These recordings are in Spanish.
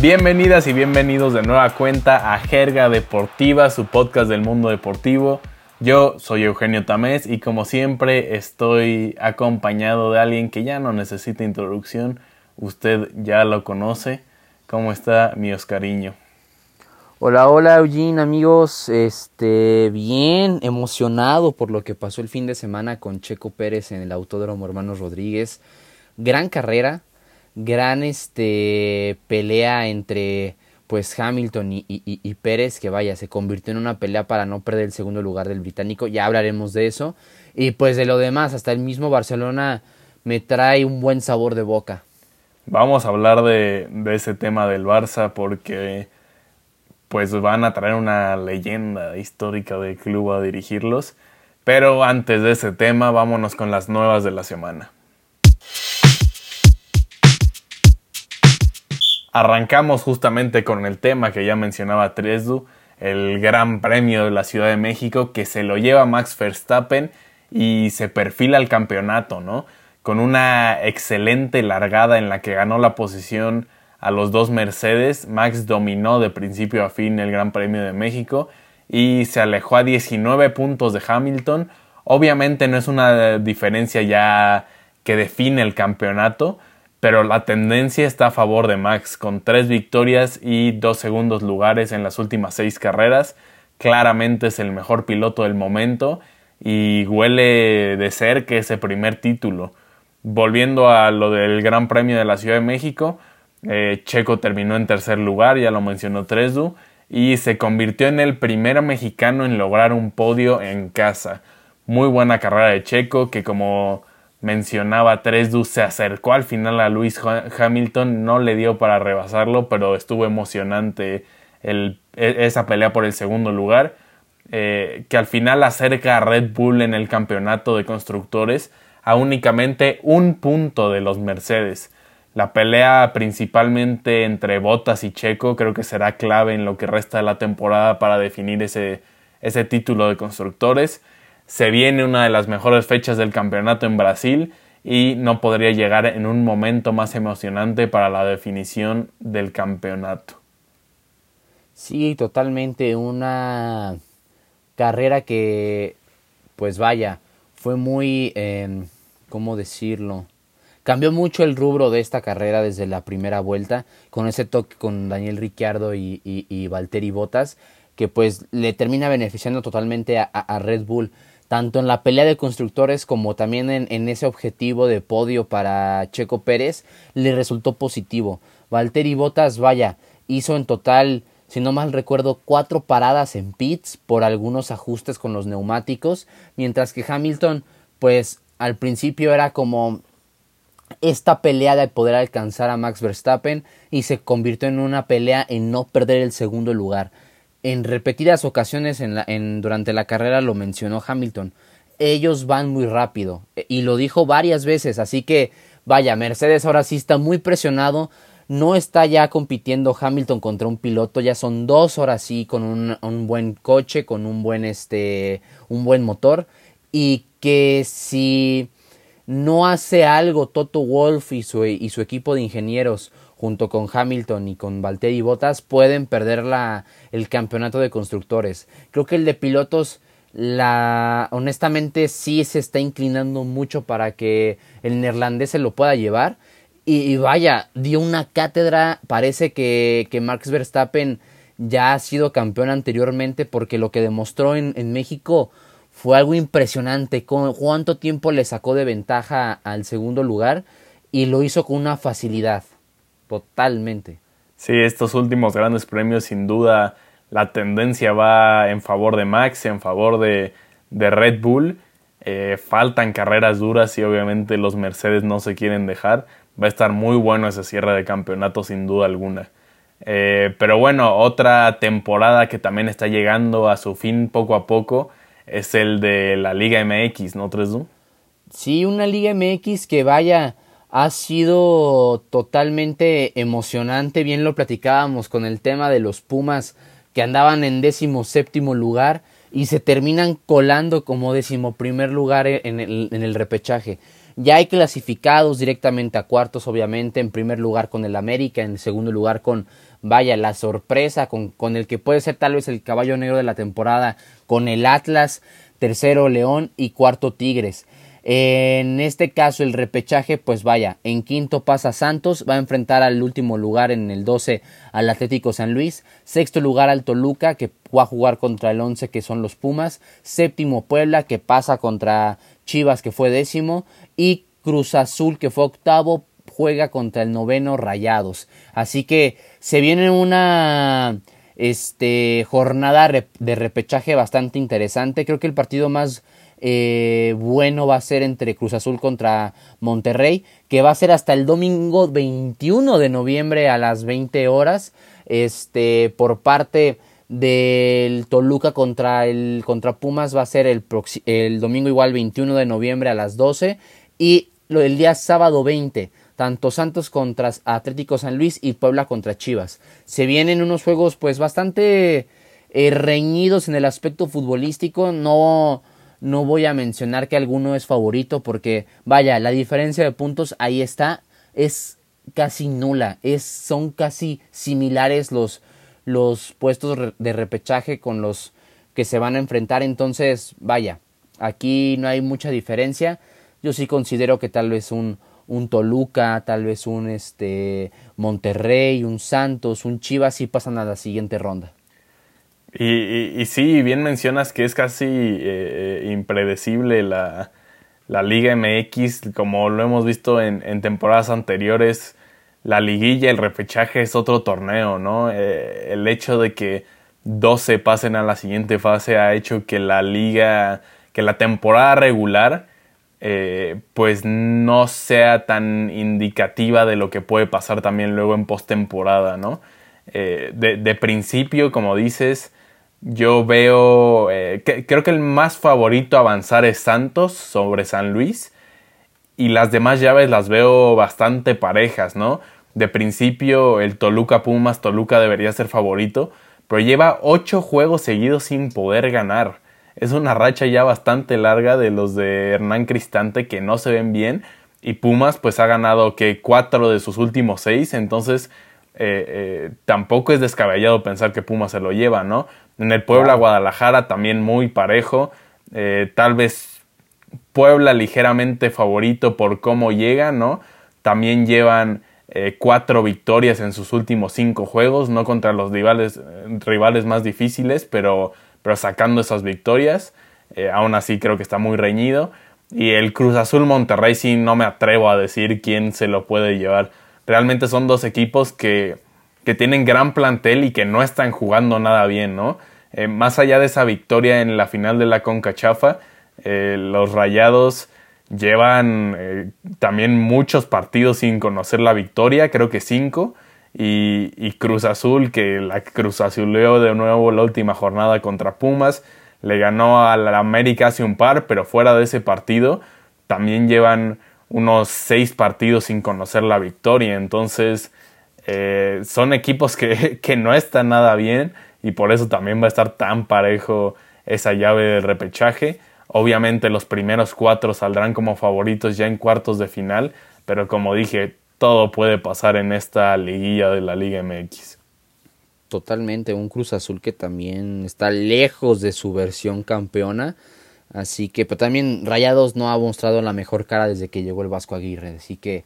Bienvenidas y bienvenidos de nueva cuenta a Jerga Deportiva, su podcast del mundo deportivo. Yo soy Eugenio Tamés y como siempre estoy acompañado de alguien que ya no necesita introducción. Usted ya lo conoce. ¿Cómo está mi Oscariño? Hola, hola Eugene, amigos. Este, bien emocionado por lo que pasó el fin de semana con Checo Pérez en el Autódromo Hermanos Rodríguez. Gran carrera, gran este, pelea entre pues Hamilton y, Pérez, que vaya, se convirtió en una pelea para no perder el segundo lugar del británico, ya hablaremos de eso. Y pues de lo demás, hasta el mismo Barcelona me trae un buen sabor de boca. Vamos a hablar de, de ese tema del Barça porque pues van a traer una leyenda histórica del club a dirigirlos. Pero antes de ese tema, vámonos con las nuevas de la semana. Arrancamos justamente con el tema que ya mencionaba Tresdu, el Gran Premio de la Ciudad de México que se lo lleva Max Verstappen y se perfila al campeonato, ¿no? Con una excelente largada en la que ganó la posición a los dos Mercedes, Max dominó de principio a fin el Gran Premio de México y se alejó a 19 puntos de Hamilton. Obviamente no es una diferencia ya que define el campeonato, pero la tendencia está a favor de Max, con tres victorias y dos segundos lugares en las últimas seis carreras. Claramente es el mejor piloto del momento y huele de ser que ese primer título. Volviendo a lo del Gran Premio de la Ciudad de México, eh, Checo terminó en tercer lugar, ya lo mencionó Tresdu, y se convirtió en el primer mexicano en lograr un podio en casa. Muy buena carrera de Checo, que como mencionaba Tresdu, se acercó al final a Luis Hamilton, no le dio para rebasarlo, pero estuvo emocionante el, e, esa pelea por el segundo lugar, eh, que al final acerca a Red Bull en el campeonato de constructores a únicamente un punto de los Mercedes. La pelea principalmente entre Bottas y Checo creo que será clave en lo que resta de la temporada para definir ese, ese título de constructores. Se viene una de las mejores fechas del campeonato en Brasil y no podría llegar en un momento más emocionante para la definición del campeonato. Sí, totalmente una carrera que, pues vaya, fue muy, eh, ¿cómo decirlo? Cambió mucho el rubro de esta carrera desde la primera vuelta, con ese toque con Daniel Ricciardo y, y, Valtteri Bottas, que pues le termina beneficiando totalmente a Red Bull tanto en la pelea de constructores como también en, ese objetivo de podio para Checo Pérez, le resultó positivo. Valtteri Bottas, vaya, hizo en total, si no mal recuerdo, cuatro paradas en pits por algunos ajustes con los neumáticos, mientras que Hamilton, pues al principio era como esta pelea de poder alcanzar a Max Verstappen y se convirtió en una pelea en no perder el segundo lugar en repetidas ocasiones en la, durante la carrera lo mencionó Hamilton. Ellos van muy rápido e, y lo dijo varias veces, así que vaya, Mercedes ahora sí está muy presionado, no está ya compitiendo Hamilton contra un piloto, ya son dos horas sí con un, un, buen coche, con un buen este, un buen motor y que si no hace algo Toto Wolf y su, y su equipo de ingenieros junto con Hamilton y con Valtteri Bottas pueden perder la, el campeonato de constructores. Creo que el de pilotos la honestamente sí se está inclinando mucho para que el neerlandés se lo pueda llevar y, vaya dio una cátedra parece que, que, Max Verstappen ya ha sido campeón anteriormente porque lo que demostró en, en México fue algo impresionante con cuánto tiempo le sacó de ventaja al segundo lugar y lo hizo con una facilidad Totalmente. Sí, estos últimos grandes premios, sin duda, la tendencia va en favor de Max, en favor de, Red Bull. Eh, faltan carreras duras y obviamente los Mercedes no se quieren dejar. Va a estar muy bueno ese cierre de campeonato, sin duda alguna. Eh, pero bueno, otra temporada que también está llegando a su fin poco a poco es el de la Liga MX, ¿no, Tresdu? Sí, una Liga MX que vaya ha sido totalmente emocionante. Bien lo platicábamos con el tema de los Pumas que andaban en décimo séptimo lugar y se terminan colando como décimo primer lugar en el, en el repechaje. Ya hay clasificados directamente a cuartos, obviamente, en primer lugar con el América, en segundo lugar con vaya, la sorpresa con, con el que puede ser tal vez el caballo negro de la temporada, con el Atlas, tercero León y cuarto Tigres. En este caso el repechaje, pues vaya, en quinto pasa Santos, va a enfrentar al último lugar en el 12 al Atlético San Luis, sexto lugar al Toluca que va a jugar contra el 11 que son los Pumas, séptimo Puebla que pasa contra Chivas que fue décimo y Cruz Azul que fue octavo juega contra el noveno Rayados. Así que se viene una este, jornada de repechaje bastante interesante. Creo que el partido más eh, bueno va a ser entre Cruz Azul contra Monterrey, que va a ser hasta el domingo 21 de noviembre a las 20 horas. Este, por parte del Toluca contra el contra Pumas va a ser el, el domingo igual 21 de noviembre a las 12 y el día sábado 20 tanto Santos contra Atlético San Luis y Puebla contra Chivas. Se vienen unos juegos pues bastante eh, reñidos en el aspecto futbolístico, no no voy a mencionar que alguno es favorito porque, vaya, la diferencia de puntos ahí está, es casi nula, es, son casi similares los, los puestos de repechaje con los que se van a enfrentar, entonces, vaya, aquí no hay mucha diferencia. Yo sí considero que tal vez un, un Toluca, tal vez un este Monterrey, un Santos, un Chivas sí pasan a la siguiente ronda. Y, sí, bien mencionas que es casi eh, eh, impredecible la, la, Liga MX, como lo hemos visto en, temporadas anteriores. La liguilla, el repechaje es otro torneo, ¿no? Eh, el hecho de que 12 pasen a la siguiente fase ha hecho que la liga, que la temporada regular, pues no sea tan indicativa de lo que puede pasar también luego en postemporada, ¿no? de, principio, como dices, yo veo, eh, creo que el más favorito avanzar es Santos sobre San Luis. Y las demás llaves las veo bastante parejas, ¿no? De principio el Toluca Pumas, Toluca debería ser favorito, pero lleva ocho juegos seguidos sin poder ganar. Es una racha ya bastante larga de los de Hernán Cristante que no se ven bien. Y Pumas pues ha ganado que cuatro de sus últimos seis, entonces eh, eh, tampoco es descabellado pensar que Pumas se lo lleva, ¿no? En el Puebla, Guadalajara también muy parejo. Eh, tal vez Puebla ligeramente favorito por cómo llega, ¿no? También llevan eh, cuatro victorias en sus últimos cinco juegos, no contra los rivales, rivales más difíciles, pero, pero sacando esas victorias. Eh, aún así creo que está muy reñido. Y el Cruz Azul Monterrey sí no me atrevo a decir quién se lo puede llevar. Realmente son dos equipos que, que tienen gran plantel y que no están jugando nada bien, ¿no? Eh, más allá de esa victoria en la final de la Conca Chafa, eh, los Rayados llevan eh, también muchos partidos sin conocer la victoria, creo que cinco. Y, Cruz Azul, que la Cruz Azuleó de nuevo la última jornada contra Pumas, le ganó a América hace un par, pero fuera de ese partido también llevan unos seis partidos sin conocer la victoria. Entonces, son equipos que, que no están nada bien y por eso también va a estar tan parejo esa llave de repechaje. Obviamente los primeros cuatro saldrán como favoritos ya en cuartos de final, pero como dije, todo puede pasar en esta liguilla de la Liga MX. Totalmente, un Cruz Azul que también está lejos de su versión campeona. Así que, pero también Rayados no ha mostrado la mejor cara desde que llegó el Vasco Aguirre. Así que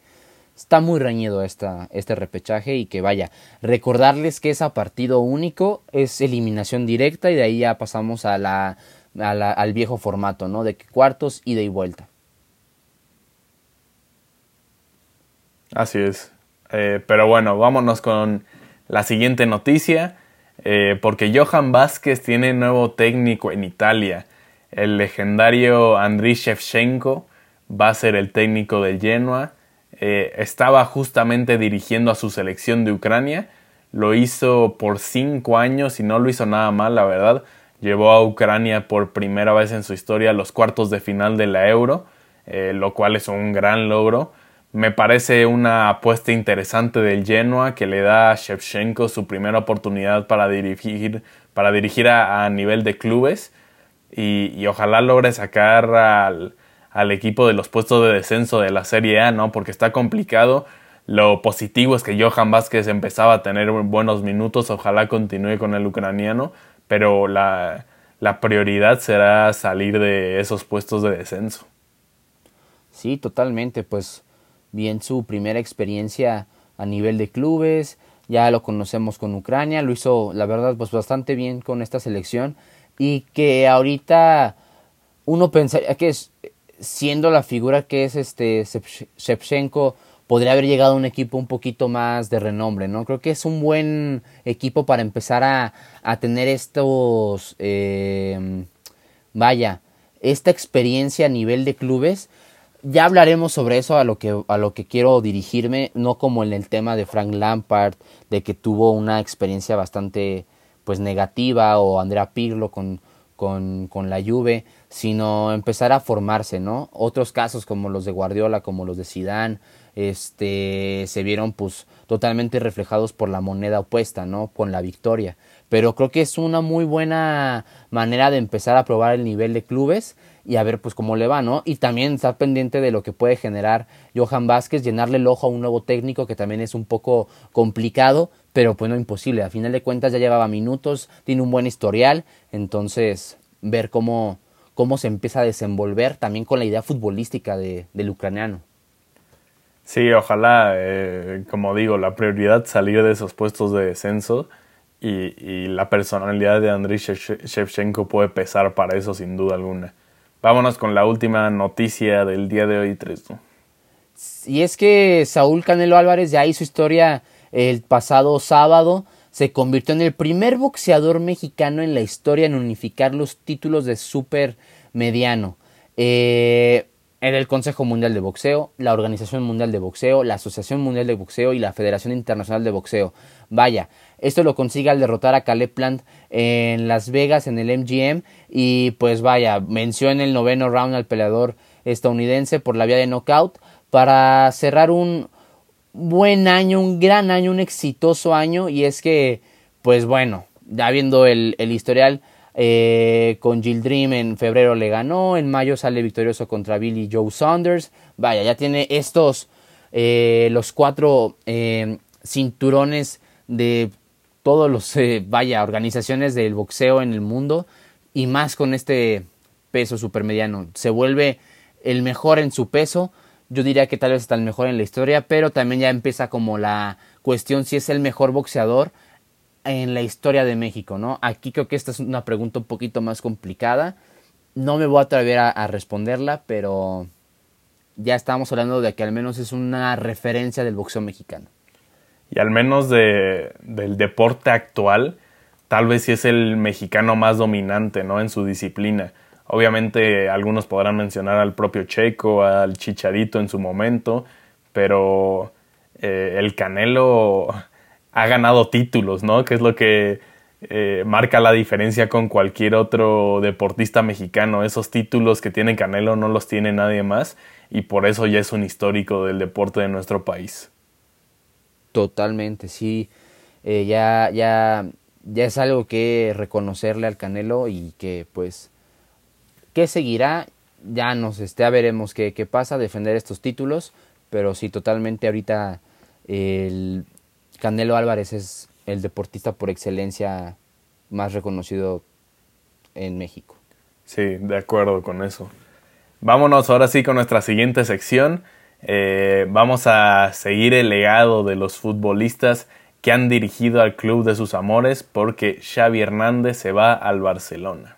está muy reñido esta, este repechaje y que vaya, recordarles que es a partido único, es eliminación directa y de ahí ya pasamos a la, al viejo formato, ¿no? De cuartos, ida y vuelta. Así es. Eh, pero bueno, vámonos con la siguiente noticia, eh, porque Johan Vázquez tiene nuevo técnico en Italia. El legendario Andriy Shevchenko va a ser el técnico del Genoa eh, estaba justamente dirigiendo a su selección de Ucrania. Lo hizo por cinco años y no lo hizo nada mal, la verdad. Llevó a Ucrania por primera vez en su historia a los cuartos de final de la Euro, eh, lo cual es un gran logro. Me parece una apuesta interesante del Genoa que le da a Shevchenko su primera oportunidad para dirigir, para dirigir a, nivel de clubes y ojalá logre sacar al, al equipo de los puestos de descenso de la Serie A, ¿no? Porque está complicado. Lo positivo es que Johan Vázquez empezaba a tener buenos minutos, ojalá continúe con el ucraniano, pero la, la prioridad será salir de esos puestos de descenso. Sí, totalmente, pues bien su primera experiencia a nivel de clubes, ya lo conocemos con Ucrania, lo hizo la verdad pues bastante bien con esta selección y que ahorita uno pensaría que es, siendo la figura que es este Shevchenko podría haber llegado a un equipo un poquito más de renombre, ¿no? Creo que es un buen equipo para empezar a, a tener estos, eh, vaya, esta experiencia a nivel de clubes ya hablaremos sobre eso a lo que a lo que quiero dirigirme, no como en el tema de Frank Lampard, de que tuvo una experiencia bastante pues negativa o Andrea Pirlo con, con, con la Juve, sino empezar a formarse, ¿no? Otros casos como los de Guardiola, como los de Zidane, este se vieron pues totalmente reflejados por la moneda opuesta, ¿no? Con la victoria. Pero creo que es una muy buena manera de empezar a probar el nivel de clubes y a ver pues cómo le va, ¿no? Y también estar pendiente de lo que puede generar Johan Vázquez, llenarle el ojo a un nuevo técnico que también es un poco complicado, pero pues no imposible. A final de cuentas ya llevaba minutos, tiene un buen historial, entonces ver cómo, cómo se empieza a desenvolver también con la idea futbolística de, del ucraniano. Sí, ojalá, eh, como digo, la prioridad salir de esos puestos de descenso y, y la personalidad de Andriy Shevchenko puede pesar para eso sin duda alguna. Vámonos con la última noticia del día de hoy, Tresdo. Y es que Saúl Canelo Álvarez ya hizo historia el pasado sábado. Se convirtió en el primer boxeador mexicano en la historia en unificar los títulos de super mediano. Eh, el Consejo Mundial de Boxeo, la Organización Mundial de Boxeo, la Asociación Mundial de Boxeo y la Federación Internacional de Boxeo. Vaya, esto lo consigue al derrotar a Caleb en Las Vegas en el MGM y pues vaya, venció en el noveno round al peleador estadounidense por la vía de knockout para cerrar un buen año, un gran año, un exitoso año y es que pues bueno, ya viendo el, historial eh, con Jill Dream en febrero le ganó, en mayo sale victorioso contra Billy Joe Saunders, vaya, ya tiene estos eh, los cuatro eh, cinturones de todos los, vaya, organizaciones del boxeo en el mundo y más con este peso supermediano. Se vuelve el mejor en su peso. Yo diría que tal vez está el mejor en la historia, pero también ya empieza como la cuestión si es el mejor boxeador en la historia de México, ¿no? Aquí creo que esta es una pregunta un poquito más complicada. No me voy a atrever a responderla, pero ya estamos hablando de que al menos es una referencia del boxeo mexicano y al menos de, del deporte actual, tal vez sí es el mexicano más dominante ¿no? en su disciplina. Obviamente algunos podrán mencionar al propio Checo, al Chicharito en su momento, pero eh, el Canelo ha ganado títulos, ¿no? Que es lo que eh, marca la diferencia con cualquier otro deportista mexicano. Esos títulos que tiene Canelo no los tiene nadie más y por eso ya es un histórico del deporte de nuestro país. Totalmente, sí. Eh, ya, ya, ya es algo que reconocerle al Canelo y que pues, ¿qué seguirá? Ya nos ya veremos qué, qué pasa, defender estos títulos, pero sí, totalmente ahorita el Canelo Álvarez es el deportista por excelencia más reconocido en México. Sí, de acuerdo con eso. Vámonos ahora sí con nuestra siguiente sección. Eh, vamos a seguir el legado de los futbolistas que han dirigido al club de sus amores porque Xavi Hernández se va al Barcelona.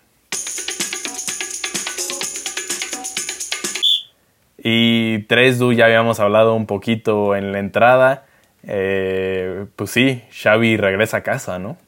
Y Tresdu ya habíamos hablado un poquito en la entrada. Eh, pues sí, Xavi regresa a casa, ¿no?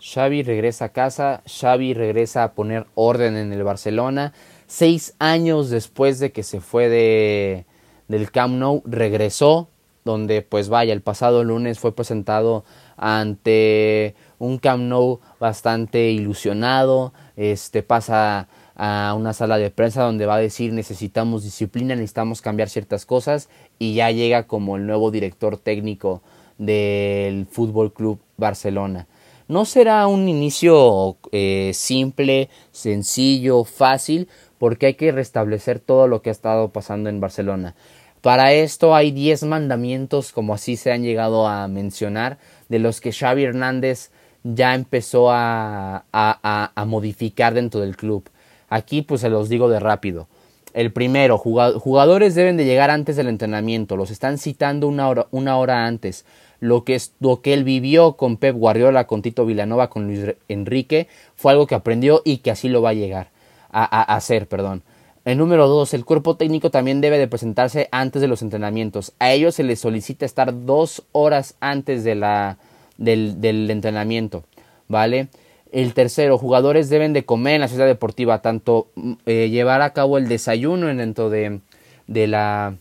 Xavi regresa a casa, Xavi regresa a poner orden en el Barcelona. Seis años después de que se fue de, del Camp Nou regresó, donde pues vaya, el pasado lunes fue presentado ante un Camp Nou bastante ilusionado, este pasa a una sala de prensa donde va a decir necesitamos disciplina, necesitamos cambiar ciertas cosas y ya llega como el nuevo director técnico del Fútbol Club Barcelona. No será un inicio eh, simple, sencillo, fácil, porque hay que restablecer todo lo que ha estado pasando en Barcelona. Para esto hay 10 mandamientos, como así se han llegado a mencionar, de los que Xavi Hernández ya empezó a, a, modificar dentro del club. Aquí pues se los digo de rápido. El primero, jugadores deben de llegar antes del entrenamiento, los están citando una hora, una hora antes. Lo que, es, lo que él vivió con Pep Guardiola, con Tito Vilanova, con Luis Enrique, fue algo que aprendió y que así lo va a llegar a, hacer. Perdón. El número dos, el cuerpo técnico también debe de presentarse antes de los entrenamientos. A ellos se les solicita estar dos horas antes de la, del, del entrenamiento. ¿Vale? El tercero, jugadores deben de comer en la ciudad deportiva, tanto mm, eh, llevar a cabo el desayuno dentro de, de, la,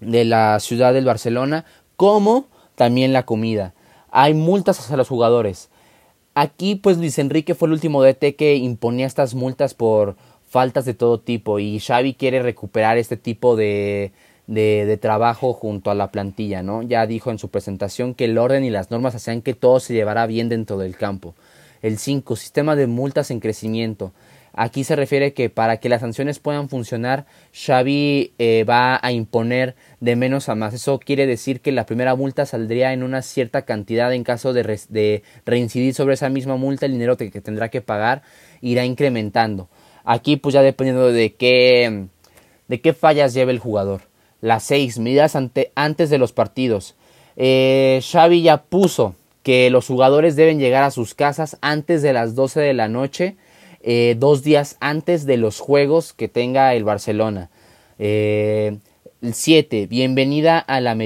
de la ciudad del Barcelona, como también la comida. Hay multas hacia los jugadores. Aquí, pues Luis Enrique fue el último DT que imponía estas multas por faltas de todo tipo y Xavi quiere recuperar este tipo de, de, trabajo junto a la plantilla, ¿no? Ya dijo en su presentación que el orden y las normas hacían que todo se llevara bien dentro del campo. El 5. Sistema de multas en crecimiento. Aquí se refiere que para que las sanciones puedan funcionar, Xavi eh, va a imponer de menos a más. Eso quiere decir que la primera multa saldría en una cierta cantidad en caso de, de reincidir sobre esa misma multa, el dinero que tendrá que pagar irá incrementando. Aquí pues ya dependiendo de qué, de qué fallas lleve el jugador. Las 6. Medidas ante, antes de los partidos. Eh, Xavi ya puso que los jugadores deben llegar a sus casas antes de las 12 de la noche, eh, dos días antes de los juegos que tenga el Barcelona. Eh, 7. Bienvenida a la,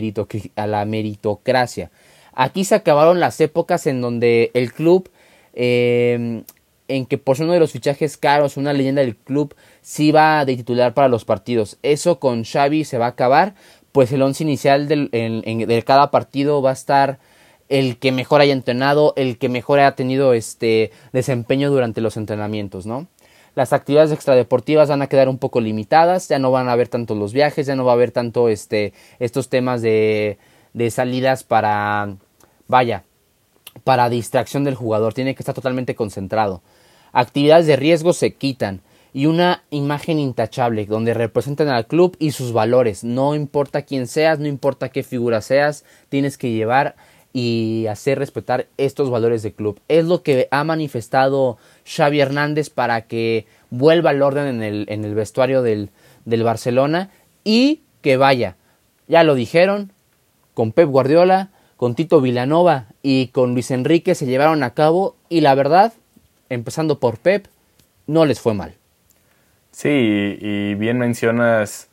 a la, meritocracia. Aquí se acabaron las épocas en donde el club, eh, en que por ser uno de los fichajes caros, una leyenda del club, sí va de titular para los partidos. Eso con Xavi se va a acabar, pues el once inicial de cada partido va a estar el que mejor haya entrenado, el que mejor haya tenido este desempeño durante los entrenamientos, ¿no? Las actividades extradeportivas van a quedar un poco limitadas, ya no van a haber tanto los viajes, ya no va a haber tanto este, estos temas de, de salidas para, vaya, para distracción del jugador, tiene que estar totalmente concentrado. Actividades de riesgo se quitan y una imagen intachable donde representan al club y sus valores. No importa quién seas, no importa qué figura seas, tienes que llevar y hacer respetar estos valores de club. Es lo que ha manifestado Xavi Hernández para que vuelva al orden en el, en el vestuario del, del Barcelona y que vaya, ya lo dijeron, con Pep Guardiola, con Tito Vilanova y con Luis Enrique se llevaron a cabo y la verdad, empezando por Pep, no les fue mal. Sí, y bien mencionas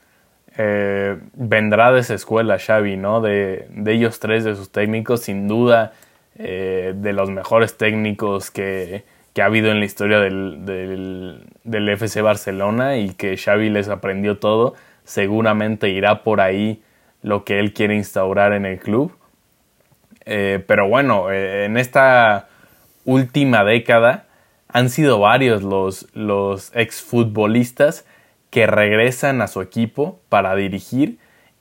eh, vendrá de esa escuela Xavi, ¿no? De, ellos tres, de sus técnicos, sin duda, eh, de los mejores técnicos que, ha habido en la historia del, del, FC Barcelona y que Xavi les aprendió todo, seguramente irá por ahí lo que él quiere instaurar en el club. Eh, pero bueno, en esta última década han sido varios los, los exfutbolistas que regresan a su equipo para dirigir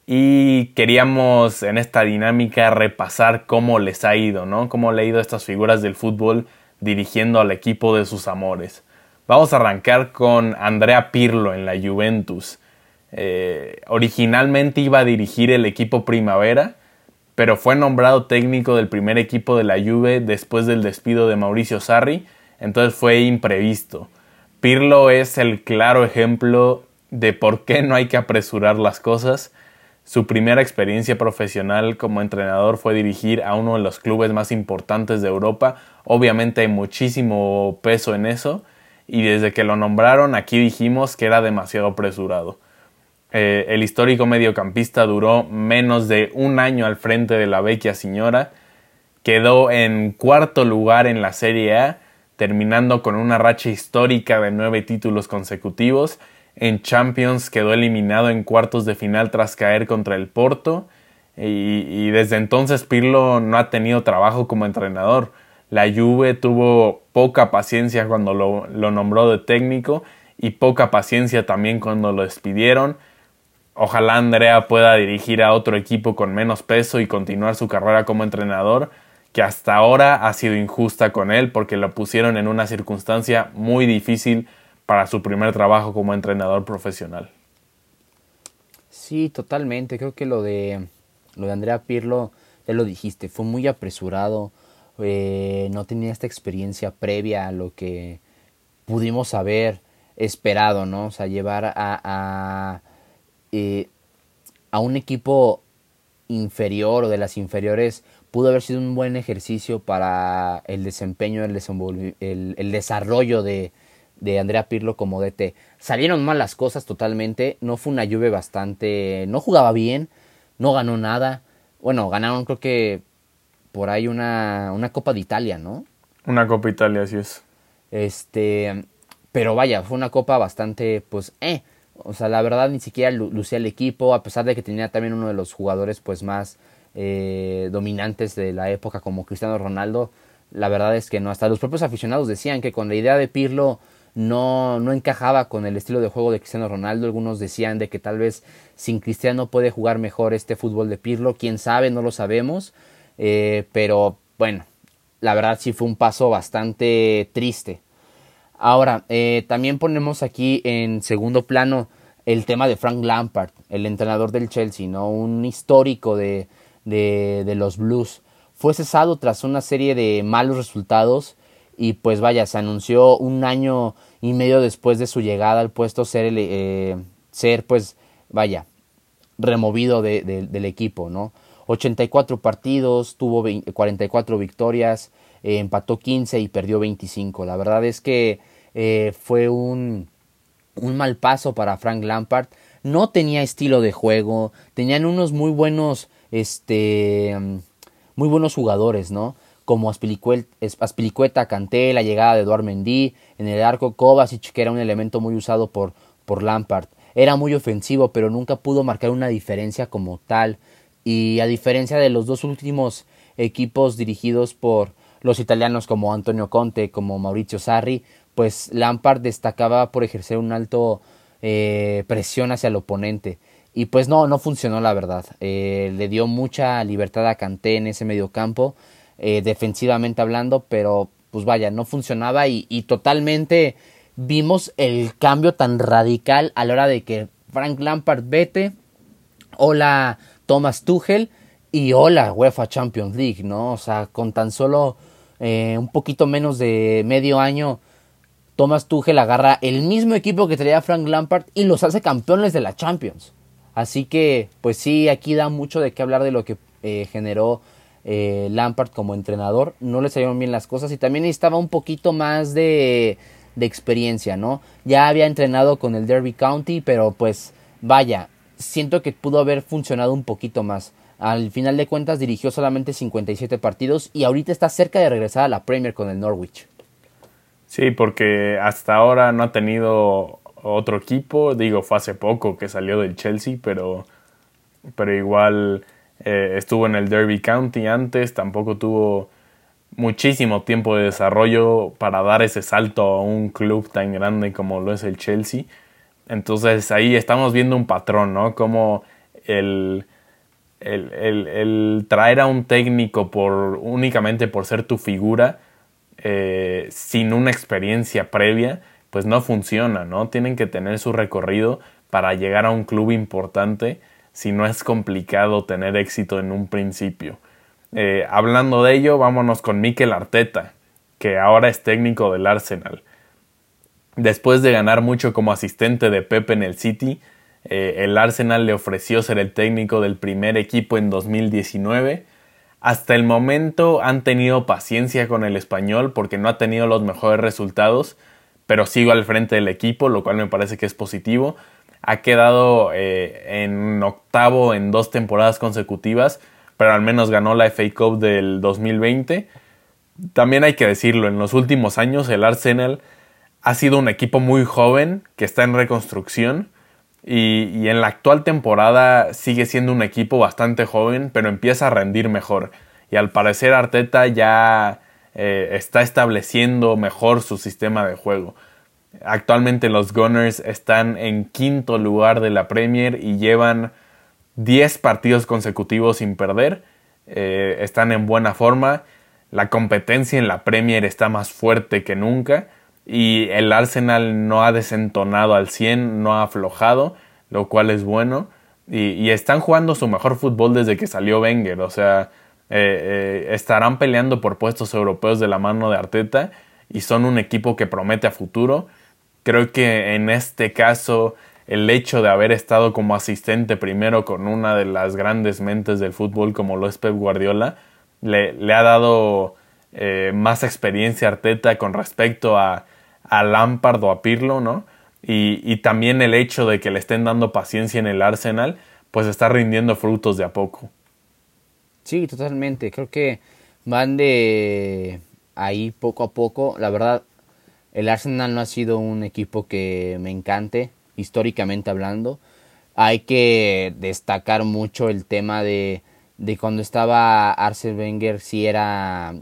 y queríamos en esta dinámica repasar cómo les ha ido, ¿no? Cómo le ha ido a estas figuras del fútbol dirigiendo al equipo de sus amores. Vamos a arrancar con Andrea Pirlo en la Juventus. Eh, originalmente iba a dirigir el equipo Primavera, pero fue nombrado técnico del primer equipo de la Juve después del despido de Mauricio Sarri, entonces fue imprevisto. Pirlo es el claro ejemplo de por qué no hay que apresurar las cosas. Su primera experiencia profesional como entrenador fue dirigir a uno de los clubes más importantes de Europa. Obviamente hay muchísimo peso en eso y desde que lo nombraron aquí dijimos que era demasiado apresurado. Eh, el histórico mediocampista duró menos de un año al frente de la vecchia señora, quedó en cuarto lugar en la Serie A terminando con una racha histórica de nueve títulos consecutivos. En Champions quedó eliminado en cuartos de final tras caer contra el Porto. Y, desde entonces Pirlo no ha tenido trabajo como entrenador. La Juve tuvo poca paciencia cuando lo, nombró de técnico y poca paciencia también cuando lo despidieron. Ojalá Andrea pueda dirigir a otro equipo con menos peso y continuar su carrera como entrenador que hasta ahora ha sido injusta con él porque lo pusieron en una circunstancia muy difícil para su primer trabajo como entrenador profesional. Sí, totalmente. Creo que lo de, lo de Andrea Pirlo, ya lo dijiste, fue muy apresurado. Eh, no tenía esta experiencia previa a lo que pudimos haber esperado, ¿no? O sea, llevar a, a, eh, a un equipo inferior o de las inferiores pudo haber sido un buen ejercicio para el desempeño, el, el, el desarrollo de, de Andrea Pirlo como DT. Salieron mal las cosas totalmente, no fue una lluvia bastante, no jugaba bien, no ganó nada. Bueno, ganaron creo que por ahí una, una Copa de Italia, ¿no? Una Copa Italia, así es. Este, pero vaya, fue una copa bastante, pues, eh. O sea, la verdad ni siquiera lucía el equipo, a pesar de que tenía también uno de los jugadores, pues, más eh, dominantes de la época como Cristiano Ronaldo. La verdad es que no, hasta los propios aficionados decían que con la idea de Pirlo no, no encajaba con el estilo de juego de Cristiano Ronaldo. Algunos decían de que tal vez sin Cristiano puede jugar mejor este fútbol de Pirlo. Quién sabe, no lo sabemos. Eh, pero bueno, la verdad sí fue un paso bastante triste. Ahora, eh, también ponemos aquí en segundo plano el tema de Frank Lampard, el entrenador del Chelsea, ¿no? Un histórico de, de, de los Blues. Fue cesado tras una serie de malos resultados y pues vaya, se anunció un año y medio después de su llegada al puesto ser, eh, ser pues vaya, removido de, del equipo, ¿no? 84 partidos, tuvo 44 victorias, eh, empató 15 y perdió 25. La verdad es que eh, fue un, un mal paso para Frank Lampard. No tenía estilo de juego, tenían unos muy buenos, este, muy buenos jugadores, ¿no? Como Aspilicueta, Canté, la llegada de Eduard Mendy, en el arco Kovacic, que era un elemento muy usado por, por Lampard. Era muy ofensivo, pero nunca pudo marcar una diferencia como tal. Y a diferencia de los dos últimos equipos dirigidos por los italianos como Antonio Conte, como Mauricio Sarri, pues Lampard destacaba por ejercer un alto eh, presión hacia el oponente. Y pues no, no funcionó la verdad. Eh, le dio mucha libertad a Kanté en ese mediocampo, eh, defensivamente hablando, pero pues vaya, no funcionaba y, totalmente vimos el cambio tan radical a la hora de que Frank Lampard vete, hola Thomas Tuchel y hola UEFA Champions League, ¿no? O sea, con tan solo un poquito menos de medio año Thomas Tuchel agarra el mismo equipo que traía Frank Lampard y los hace campeones de la Champions. Así que, pues sí, aquí da mucho de qué hablar de lo que eh, generó eh, Lampard como entrenador. No le salieron bien las cosas y también necesitaba un poquito más de, de experiencia, ¿no? Ya había entrenado con el Derby County, pero pues vaya, siento que pudo haber funcionado un poquito más. Al final de cuentas dirigió solamente 57 partidos y ahorita está cerca de regresar a la Premier con el Norwich. Sí, porque hasta ahora no ha tenido otro equipo. Digo, fue hace poco que salió del Chelsea, pero, pero igual eh, estuvo en el Derby County antes. Tampoco tuvo muchísimo tiempo de desarrollo para dar ese salto a un club tan grande como lo es el Chelsea. Entonces ahí estamos viendo un patrón, ¿no? Como el, el, el, traer a un técnico por únicamente por ser tu figura eh, sin una experiencia previa, pues no funciona, ¿no? Tienen que tener su recorrido para llegar a un club importante, si no es complicado tener éxito en un principio. Eh, hablando de ello, vámonos con Mikel Arteta, que ahora es técnico del Arsenal. Después de ganar mucho como asistente de Pepe en el City, eh, el Arsenal le ofreció ser el técnico del primer equipo en 2019 hasta el momento han tenido paciencia con el español porque no ha tenido los mejores resultados, pero sigo al frente del equipo, lo cual me parece que es positivo. Ha quedado eh, en octavo en dos temporadas consecutivas, pero al menos ganó la FA Cup del 2020. También hay que decirlo, en los últimos años el Arsenal ha sido un equipo muy joven que está en reconstrucción y, en la actual temporada sigue siendo un equipo bastante joven, pero empieza a rendir mejor. Y al parecer Arteta ya eh, está estableciendo mejor su sistema de juego. Actualmente los Gunners están en quinto lugar de la Premier y llevan 10 partidos consecutivos sin perder. Eh, están en buena forma. La competencia en la Premier está más fuerte que nunca y el Arsenal no ha desentonado al 100, no ha aflojado, lo cual es bueno. y, están jugando su mejor fútbol desde que salió Wenger. O sea, eh, eh, estarán peleando por puestos europeos de la mano de Arteta y son un equipo que promete a futuro. Creo que en este caso el hecho de haber estado como asistente primero con una de las grandes mentes del fútbol como lo es Pep Guardiola, le, ha dado eh, más experiencia a Arteta con respecto a, a Lampard o a Pirlo, ¿no? Y, también el hecho de que le estén dando paciencia en el Arsenal, pues está rindiendo frutos de a poco. Sí, totalmente. Creo que van de ahí poco a poco. La verdad, el Arsenal no ha sido un equipo que me encante, históricamente hablando. Hay que destacar mucho el tema de, de cuando estaba Arsene Wenger, si era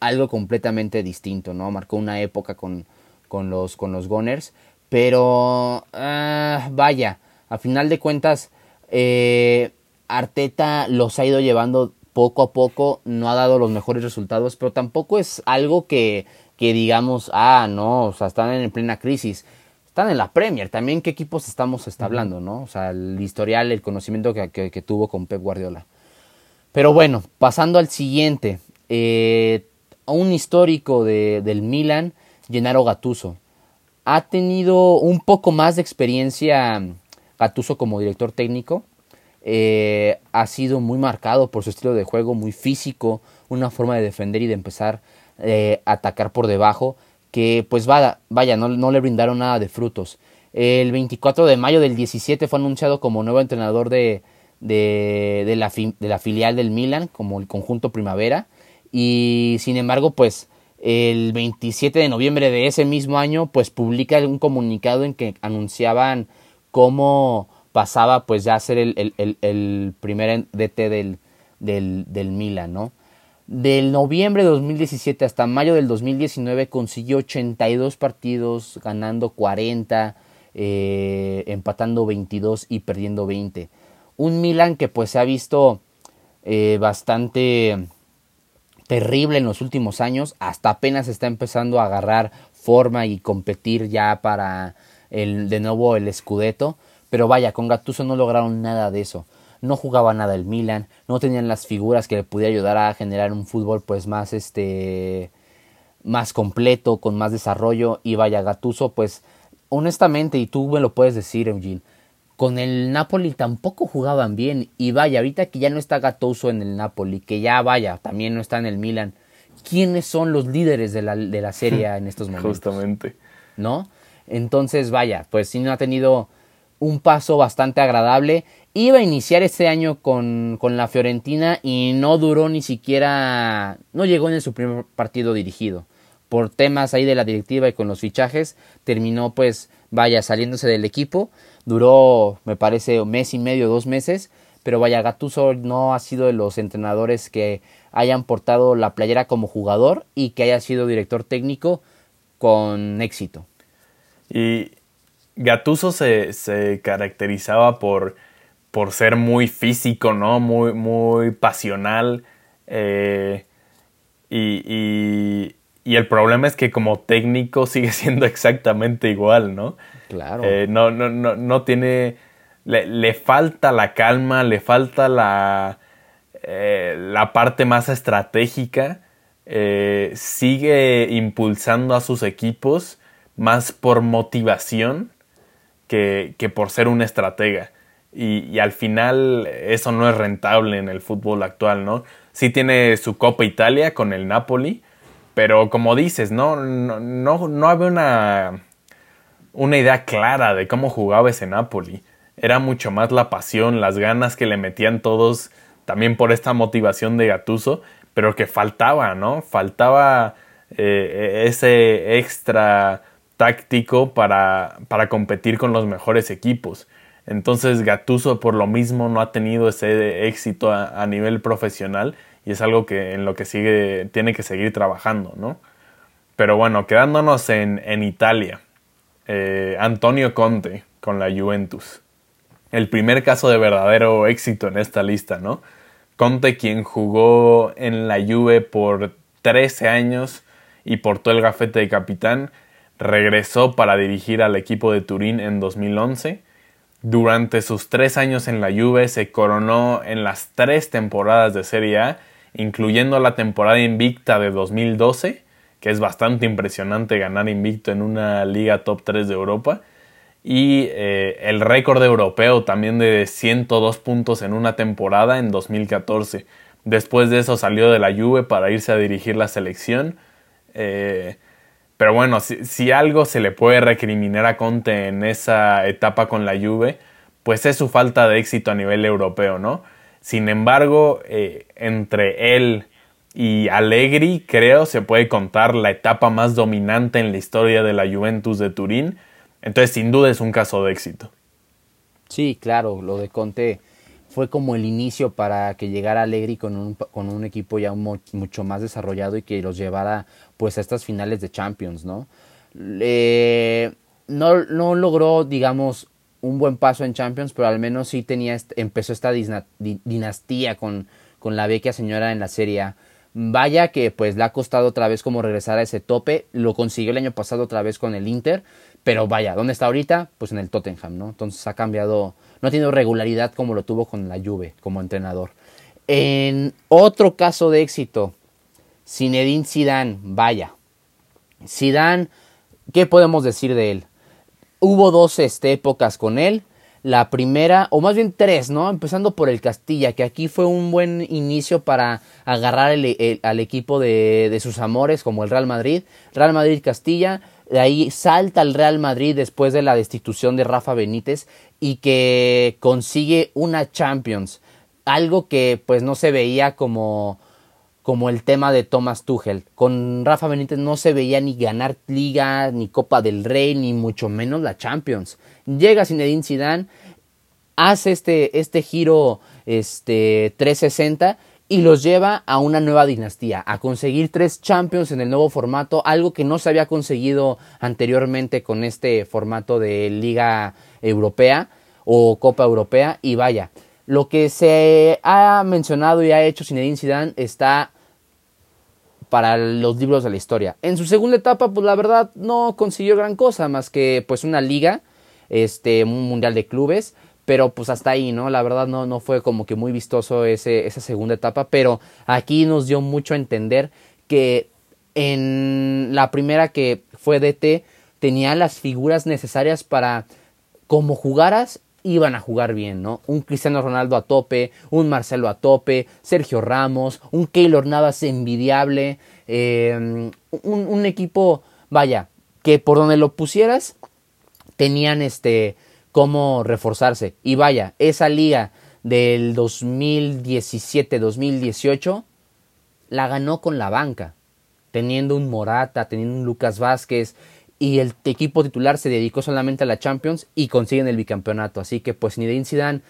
algo completamente distinto, ¿no? Marcó una época con, con, los, con los Gunners pero ah, vaya, a final de cuentas, eh, Arteta los ha ido llevando poco a poco, no ha dado los mejores resultados, pero tampoco es algo que, que digamos, ah, no, o sea, están en plena crisis. Están en la Premier, también qué equipos estamos hablando, ¿no? O sea, el historial, el conocimiento que, tuvo con Pep Guardiola. Pero bueno, pasando al siguiente, eh, un histórico de, del Milan, Gennaro Gattuso ha tenido un poco más de experiencia Gatuso como director técnico. Eh, ha sido muy marcado por su estilo de juego, muy físico, una forma de defender y de empezar eh, a atacar por debajo, que pues vaya, vaya no, le brindaron nada de frutos. El 24 de mayo del 17 fue anunciado como nuevo entrenador de, de, de, la, de la filial del Milan, como el conjunto Primavera, y sin embargo pues el 27 de noviembre de ese mismo año, pues publica un comunicado en que anunciaban cómo pasaba pues ya a ser el, primer DT del, del, del, Milan, ¿no? Del noviembre de 2017 hasta mayo del 2019 consiguió 82 partidos, ganando 40, eh, empatando 22 y perdiendo 20. Un Milan que pues se ha visto eh, bastante terrible en los últimos años, hasta apenas está empezando a agarrar forma y competir ya para el, de nuevo el Scudetto, pero vaya, con Gattuso no lograron nada de eso. No jugaba nada el Milan, no tenían las figuras que le pudiera ayudar a generar un fútbol pues más este más completo, con más desarrollo y vaya Gattuso pues honestamente y tú me lo puedes decir Eugene, con el Napoli tampoco jugaban bien. Y vaya, ahorita que ya no está Gattuso en el Napoli, que ya vaya, también no está en el Milan. ¿Quiénes son los líderes de la, de la serie en estos momentos? Justamente. ¿No? Entonces, vaya, pues sí no ha tenido un paso bastante agradable. Iba a iniciar este año con, con la Fiorentina y no duró ni siquiera, no llegó en su primer partido dirigido. Por temas ahí de la directiva y con los fichajes, terminó pues, vaya, saliéndose del equipo duró, me parece, mes y medio, dos meses, pero vaya, Gattuso no ha sido de los entrenadores que hayan portado la playera como jugador y que haya sido director técnico con éxito. Y Gattuso se, se caracterizaba por, por ser muy físico, ¿no? Muy, muy pasional. Eh, y, y el problema es que como técnico sigue siendo exactamente igual, ¿no? Claro. Eh, no, no, no, no tiene. Le, falta la calma, le falta la, eh, la parte más estratégica. Sigue impulsando a sus equipos más por motivación que, que por ser un estratega. Y, al final eso no es rentable en el fútbol actual, ¿no? Sí tiene su Copa Italia con el Napoli, pero como dices, no, no, no, no había una, una idea clara de cómo jugaba ese Napoli. Era mucho más la pasión, las ganas que le metían todos, también por esta motivación de Gatuso, pero que faltaba, ¿no? Faltaba eh, ese extra táctico para, para competir con los mejores equipos. Entonces Gatuso por lo mismo no ha tenido ese éxito a, nivel profesional y es algo que en lo que sigue tiene que seguir trabajando, ¿no? Pero bueno, quedándonos en, en Italia, eh, Antonio Conte con la Juventus. El primer caso de verdadero éxito en esta lista, ¿no? Conte, quien jugó en la Juve por 13 años y portó el gafete de capitán, regresó para dirigir al equipo de Turín en 2011 Durante sus tres años en la Juve se coronó en las tres temporadas de Serie A, incluyendo la temporada invicta de 2012, que es bastante impresionante ganar invicto en una liga top 3 de Europa, y eh, el récord europeo también de 102 puntos en una temporada en 2014. Después de eso salió de la Juve para irse a dirigir la selección. Eh, pero bueno, si, algo se le puede recriminar a Conte en esa etapa con la Juve, pues es su falta de éxito a nivel europeo, ¿no? Sin embargo, eh, entre él y Allegri, creo, se puede contar la etapa más dominante en la historia de la Juventus de Turín. Entonces, sin duda es un caso de éxito. Sí, claro, lo de Conte fue como el inicio para que llegara Allegri con un, con un equipo ya mucho más desarrollado y que los llevara pues a estas finales de Champions, ¿no? no, no logró, digamos, un buen paso en Champions, pero al menos sí tenía, empezó esta dinastía con, con la vecchia señora en la Serie Vaya que pues le ha costado otra vez como regresar a ese tope, lo consiguió el año pasado otra vez con el Inter, pero vaya, ¿dónde está ahorita? Pues en el Tottenham, ¿no? Entonces ha cambiado, no ha tenido regularidad como lo tuvo con la Juve como entrenador. En otro caso de éxito, Zinedine Zidane, vaya. Zidane, ¿qué podemos decir de él? Hubo dos este, épocas con él. La primera, o más bien tres, ¿no? Empezando por el Castilla, que aquí fue un buen inicio para agarrar al equipo de, de, sus amores, como el Real Madrid. Real Madrid-Castilla, de ahí salta el Real Madrid después de la destitución de Rafa Benítez y que consigue una Champions. Algo que pues no se veía como como el tema de Thomas Tuchel. Con Rafa Benítez no se veía ni ganar Liga, ni Copa del Rey, ni mucho menos la Champions. Llega Zinedine Zidane, hace este, este giro este, 360 y los lleva a una nueva dinastía, a conseguir tres Champions en el nuevo formato, algo que no se había conseguido anteriormente con este formato de Liga Europea o Copa Europea. Y vaya, lo que se ha mencionado y ha hecho Zinedine Zidane está para los libros de la historia. En su segunda etapa, pues la verdad no consiguió gran cosa más que pues una liga, este, un mundial de clubes, pero pues hasta ahí, ¿no? La verdad no, no fue como que muy vistoso ese, esa segunda etapa, pero aquí nos dio mucho a entender que en la primera que fue DT tenía las figuras necesarias para como jugaras iban a jugar bien, ¿no? Un Cristiano Ronaldo a tope, un Marcelo a tope, Sergio Ramos, un Keylor Navas envidiable, em, un, equipo, vaya, que por donde lo pusieras tenían este cómo reforzarse. Y vaya, esa liga del 2017-2018 la ganó con la banca, teniendo un Morata, teniendo un Lucas Vázquez, y el equipo titular se dedicó solamente a la Champions y consiguen el bicampeonato. Así que pues Zinedine Zidane,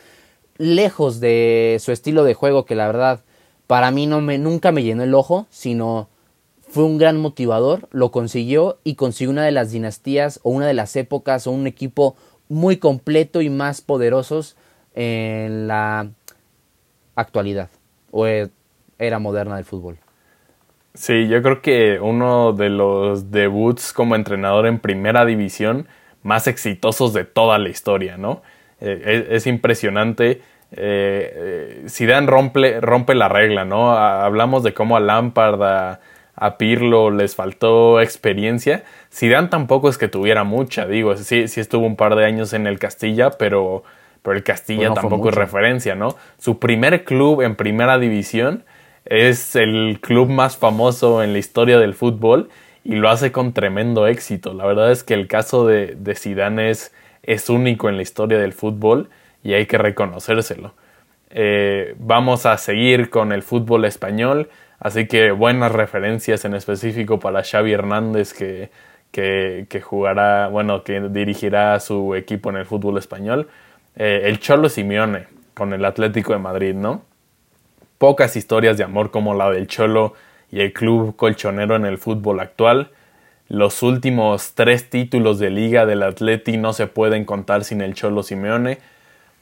lejos de su estilo de juego que la verdad para mí no me, nunca me llenó el ojo, sino fue un gran motivador, lo consiguió y consiguió una de las dinastías o una de las épocas o un equipo muy completo y más poderosos en la actualidad o era moderna del fútbol. Sí, yo creo que uno de los debuts como entrenador en primera división más exitosos de toda la historia, ¿no? Eh, es, impresionante. Eh, Zidane rompe, rompe la regla, ¿no? hablamos de cómo a Lampard, a, Pirlo les faltó experiencia. Zidane tampoco es que tuviera mucha, digo, sí, sí estuvo un par de años en el Castilla, pero, pero el Castilla pues tampoco es referencia, ¿no? Su primer club en primera división es el club más famoso en la historia del fútbol y lo hace con tremendo éxito. La verdad es que el caso de, de Zidane es, único en la historia del fútbol y hay que reconocérselo. Eh, vamos a seguir con el fútbol español, así que buenas referencias en específico para Xavi Hernández que, que, jugará, bueno, que dirigirá su equipo en el fútbol español. Eh, el Cholo Simeone con el Atlético de Madrid, ¿no? pocas historias de amor como la del Cholo y el club colchonero en el fútbol actual. Los últimos tres títulos de liga del Atleti no se pueden contar sin el Cholo Simeone.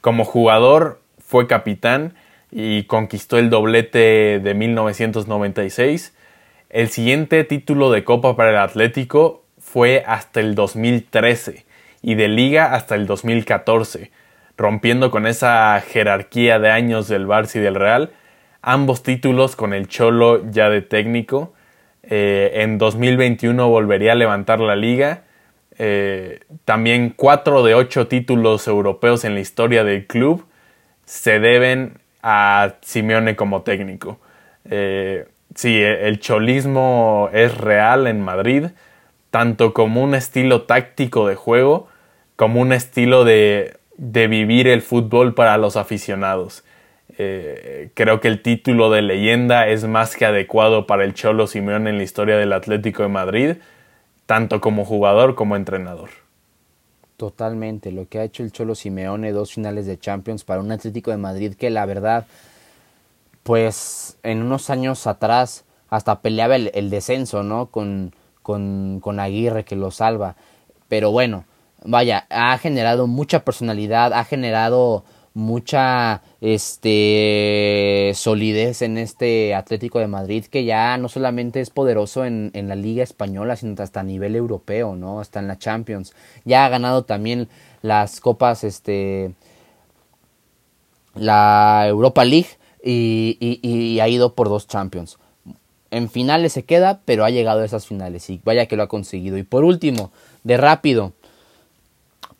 Como jugador fue capitán y conquistó el doblete de 1996. El siguiente título de Copa para el Atlético fue hasta el 2013 y de liga hasta el 2014. rompiendo con esa jerarquía de años del Barça y del Real. Ambos títulos con el Cholo ya de técnico. Eh, en 2021 volvería a levantar la liga. Eh, también cuatro de ocho títulos europeos en la historia del club se deben a Simeone como técnico. Eh, sí, el cholismo es real en Madrid, tanto como un estilo táctico de juego, como un estilo de, vivir el fútbol para los aficionados. Eh, creo que el título de leyenda es más que adecuado para el Cholo Simeone en la historia del Atlético de Madrid, tanto como jugador como entrenador. Totalmente, lo que ha hecho el Cholo Simeone, dos finales de Champions para un Atlético de Madrid que la verdad, pues en unos años atrás hasta peleaba el, descenso, ¿no? Con, con, con Aguirre que lo salva. Pero bueno, vaya, ha generado mucha personalidad, ha generado mucha este solidez en este Atlético de Madrid que ya no solamente es poderoso en, en, la Liga Española, sino hasta a nivel europeo, ¿no? Hasta en la Champions. Ya ha ganado también las copas, este la Europa League y, y ha ido por dos Champions. En finales se queda, pero ha llegado a esas finales y vaya que lo ha conseguido. Y por último, de rápido,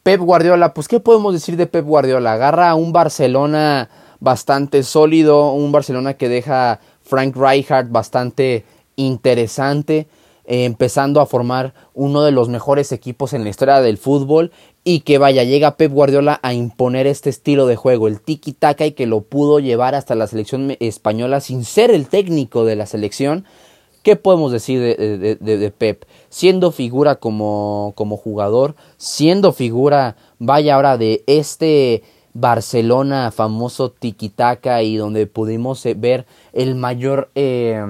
Pep Guardiola, pues ¿qué podemos decir de Pep Guardiola? Agarra un Barcelona bastante sólido, un Barcelona que deja Frank Rijkaard bastante interesante, eh, empezando a formar uno de los mejores equipos en la historia del fútbol y que vaya, llega Pep Guardiola a imponer este estilo de juego, el tiki-taka y que lo pudo llevar hasta la selección española sin ser el técnico de la selección. ¿Qué podemos decir de, Pep? Siendo figura como, como, jugador, siendo figura, vaya ahora de este Barcelona famoso tiki-taka y donde pudimos eh, ver el mayor eh,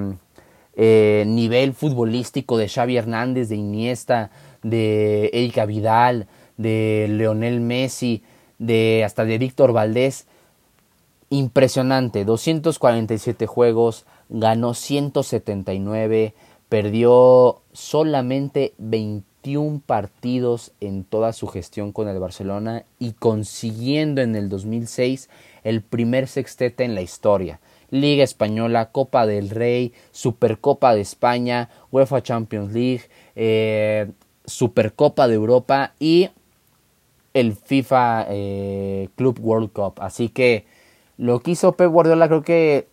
eh, nivel futbolístico de Xavi Hernández, de Iniesta, de Erika Vidal, de Leonel Messi, de hasta de Víctor Valdés. Impresionante, 247 juegos, ganó 179, perdió solamente 21 partidos en toda su gestión con el Barcelona y consiguiendo en el 2006 el primer sextete en la historia. Liga Española, Copa del Rey, Supercopa de España, UEFA Champions League, eh, Supercopa de Europa y el FIFA eh, Club World Cup. Así que lo que hizo Pep Guardiola creo que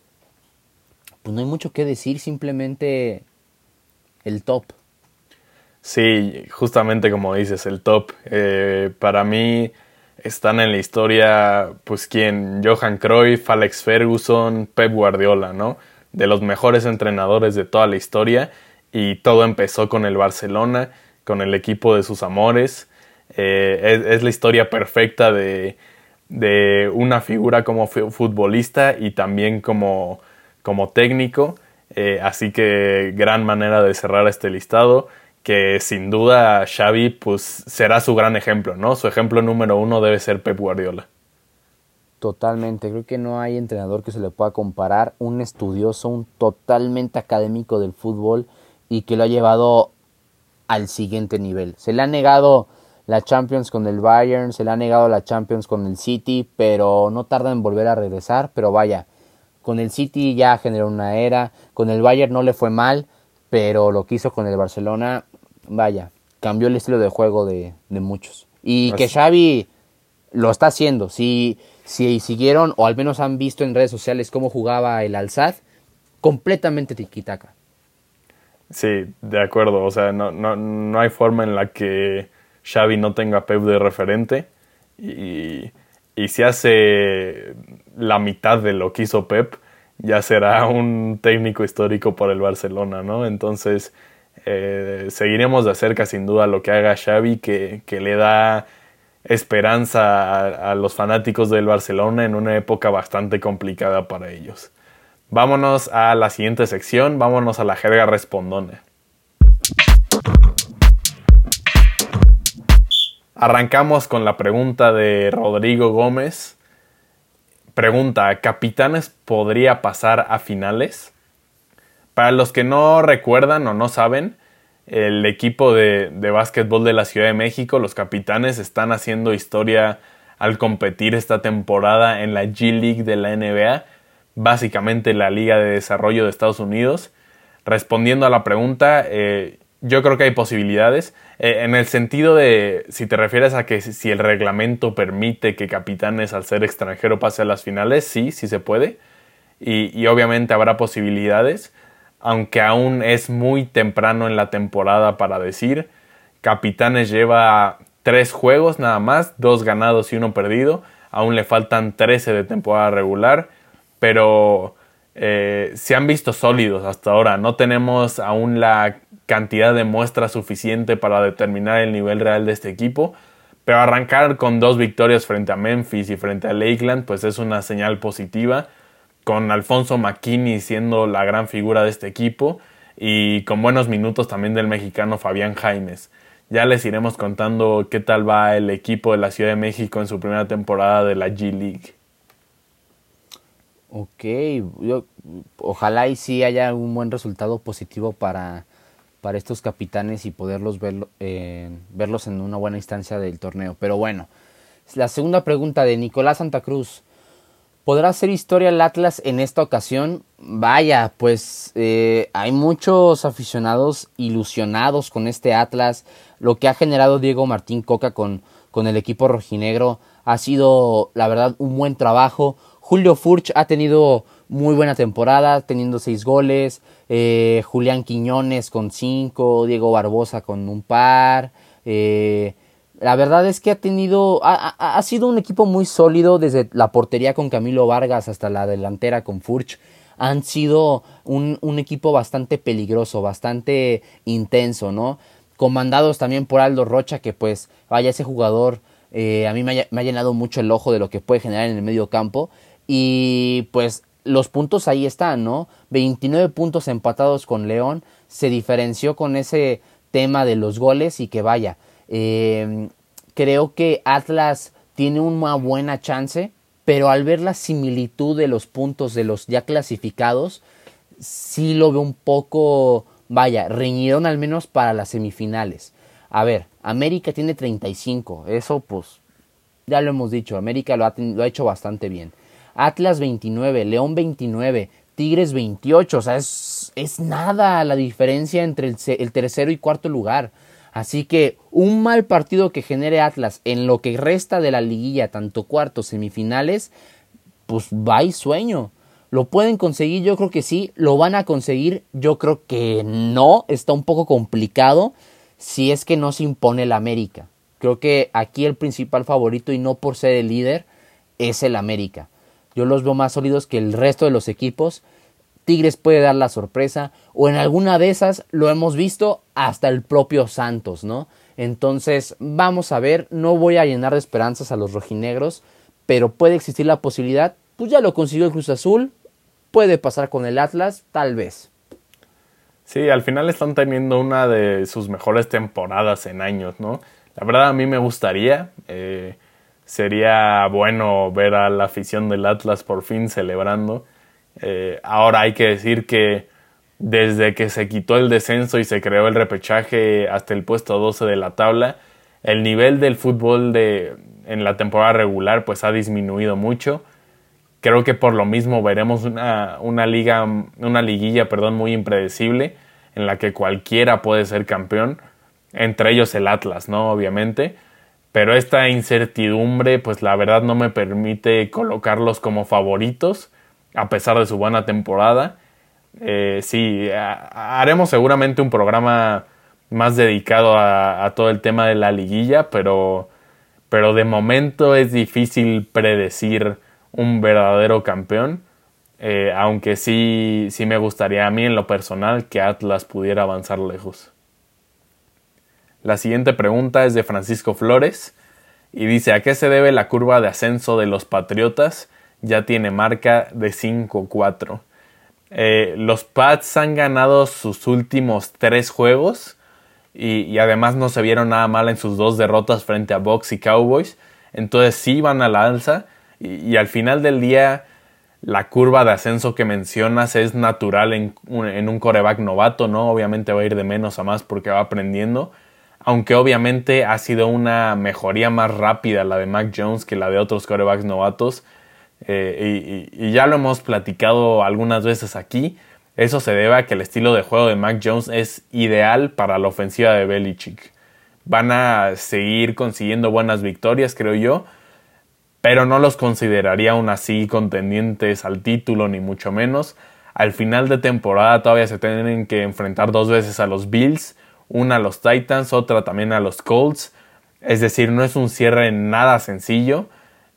pues no hay mucho que decir, simplemente el top. Sí, justamente como dices, el top. Eh, para mí están en la historia, pues, ¿quién? Johan Cruyff, Alex Ferguson, Pep Guardiola, ¿no? De los mejores entrenadores de toda la historia. Y todo empezó con el Barcelona, con el equipo de sus amores. Eh, es, la historia perfecta de, de, una figura como futbolista y también como, como técnico. Eh, así que gran manera de cerrar este listado que sin duda Xavi pues será su gran ejemplo, ¿no? Su ejemplo número uno debe ser Pep Guardiola. Totalmente, creo que no hay entrenador que se le pueda comparar, un estudioso, un totalmente académico del fútbol y que lo ha llevado al siguiente nivel. Se le ha negado la Champions con el Bayern, se le ha negado la Champions con el City, pero no tarda en volver a regresar, pero vaya, con el City ya generó una era, con el Bayern no le fue mal, pero lo que hizo con el Barcelona vaya, cambió el estilo de juego de, muchos. Y que Xavi lo está haciendo. Si, si siguieron o al menos han visto en redes sociales cómo jugaba el Alzad, completamente tiquitaca. Sí, de acuerdo. O sea, no, no, no, hay forma en la que Xavi no tenga Pep de referente. Y, y si hace la mitad de lo que hizo Pep, ya será un técnico histórico por el Barcelona, ¿no? Entonces, eh, seguiremos de cerca sin duda lo que haga Xavi, que, le da esperanza a, los fanáticos del Barcelona en una época bastante complicada para ellos. Vámonos a la siguiente sección, vámonos a la jerga respondona. Arrancamos con la pregunta de Rodrigo Gómez. Pregunta, ¿Capitanes podría pasar a finales? Para los que no recuerdan o no saben, el equipo de, de básquetbol de la Ciudad de México, los capitanes, están haciendo historia al competir esta temporada en la G League de la NBA, básicamente la Liga de Desarrollo de Estados Unidos. Respondiendo a la pregunta, eh, yo creo que hay posibilidades. Eh, en el sentido de, si te refieres a que si el reglamento permite que capitanes al ser extranjero pase a las finales, sí, sí se puede. Y, y, obviamente habrá posibilidades, aunque aún es muy temprano en la temporada para decir. Capitanes lleva tres juegos nada más, dos ganados y uno perdido. Aún le faltan 13 de temporada regular, pero eh, se han visto sólidos hasta ahora. No tenemos aún la cantidad de muestras suficiente para determinar el nivel real de este equipo. Pero arrancar con dos victorias frente a Memphis y frente a Lakeland, pues es una señal positiva. Con Alfonso McKinney siendo la gran figura de este equipo y con buenos minutos también del mexicano Fabián Jaimes. Ya les iremos contando qué tal va el equipo de la Ciudad de México en su primera temporada de la G League. Ok, ojalá y sí haya un buen resultado positivo para, para estos capitanes y poderlos ver, eh, verlos en una buena instancia del torneo. Pero bueno, la segunda pregunta de Nicolás Santa Cruz. ¿Podrá hacer historia el Atlas en esta ocasión? Vaya, pues eh, hay muchos aficionados ilusionados con este Atlas. Lo que ha generado Diego Martín Coca con, con el equipo rojinegro ha sido, la verdad, un buen trabajo. Julio Furch ha tenido muy buena temporada, teniendo seis goles. Eh, Julián Quiñones con cinco, Diego Barbosa con un par. Eh, la verdad es que ha tenido, ha, sido un equipo muy sólido desde la portería con Camilo Vargas hasta la delantera con Furch. Han sido un, un equipo bastante peligroso, bastante intenso, ¿no? Comandados también por Aldo Rocha, que pues, vaya, ese jugador eh, a mí me ha, me ha, llenado mucho el ojo de lo que puede generar en el medio campo. Y pues los puntos ahí están, ¿no? 29 puntos empatados con León. Se diferenció con ese tema de los goles y que vaya, Em, creo que Atlas tiene una buena chance, pero al ver la similitud de los puntos de los ya clasificados, sí lo veo un poco, vaya, reñidón al menos para las semifinales. A ver, América tiene 35, eso pues ya lo hemos dicho, América lo ha, lo ha hecho bastante bien. Atlas 29, León 29, Tigres 28, o sea, es, es nada la diferencia entre el, el tercero y cuarto lugar. Así que un mal partido que genere Atlas en lo que resta de la liguilla, tanto cuartos, semifinales, pues va y sueño. ¿Lo pueden conseguir? Yo creo que sí. ¿Lo van a conseguir? Yo creo que no. Está un poco complicado si es que no se impone el América. Creo que aquí el principal favorito y no por ser el líder es el América. Yo los veo más sólidos que el resto de los equipos Tigres puede dar la sorpresa o en alguna de esas lo hemos visto hasta el propio Santos, ¿no? Entonces, vamos a ver, no voy a llenar de esperanzas a los rojinegros, pero puede existir la posibilidad, pues ya lo consiguió el Cruz Azul, puede pasar con el Atlas, tal vez. Sí, al final están teniendo una de sus mejores temporadas en años, ¿no? La verdad a mí me gustaría, eh, sería bueno ver a la afición del Atlas por fin celebrando. Eh, ahora hay que decir que desde que se quitó el descenso y se creó el repechaje hasta el puesto 12 de la tabla, el nivel del fútbol de, en la temporada regular pues ha disminuido mucho. Creo que por lo mismo veremos una, una liga, una liguilla, perdón, muy impredecible en la que cualquiera puede ser campeón, entre ellos el Atlas, ¿no? Obviamente. Pero esta incertidumbre, pues la verdad no me permite colocarlos como favoritos a pesar de su buena temporada. Eh, sí, haremos seguramente un programa más dedicado a, todo el tema de la liguilla, pero, pero de momento es difícil predecir un verdadero campeón. Eh, aunque sí, sí me gustaría a mí en lo personal que Atlas pudiera avanzar lejos. La siguiente pregunta es de Francisco Flores y dice, ¿a qué se debe la curva de ascenso de los Patriotas ya tiene marca de 5-4. Eh, los Pats han ganado sus últimos tres juegos y, además no se vieron nada mal en sus dos derrotas frente a Bucks y Cowboys. Entonces sí van a la alza y, al final del día la curva de ascenso que mencionas es natural en un, en un coreback novato, ¿no? Obviamente va a ir de menos a más porque va aprendiendo. Aunque obviamente ha sido una mejoría más rápida la de Mac Jones que la de otros corebacks novatos. Eh, y, ya lo hemos platicado algunas veces aquí. Eso se debe a que el estilo de juego de Mac Jones es ideal para la ofensiva de Belichick. Van a seguir consiguiendo buenas victorias, creo yo, pero no los consideraría aún así contendientes al título, ni mucho menos. Al final de temporada todavía se tienen que enfrentar dos veces a los Bills una a los Titans, otra también a los Colts. Es decir, no es un cierre nada sencillo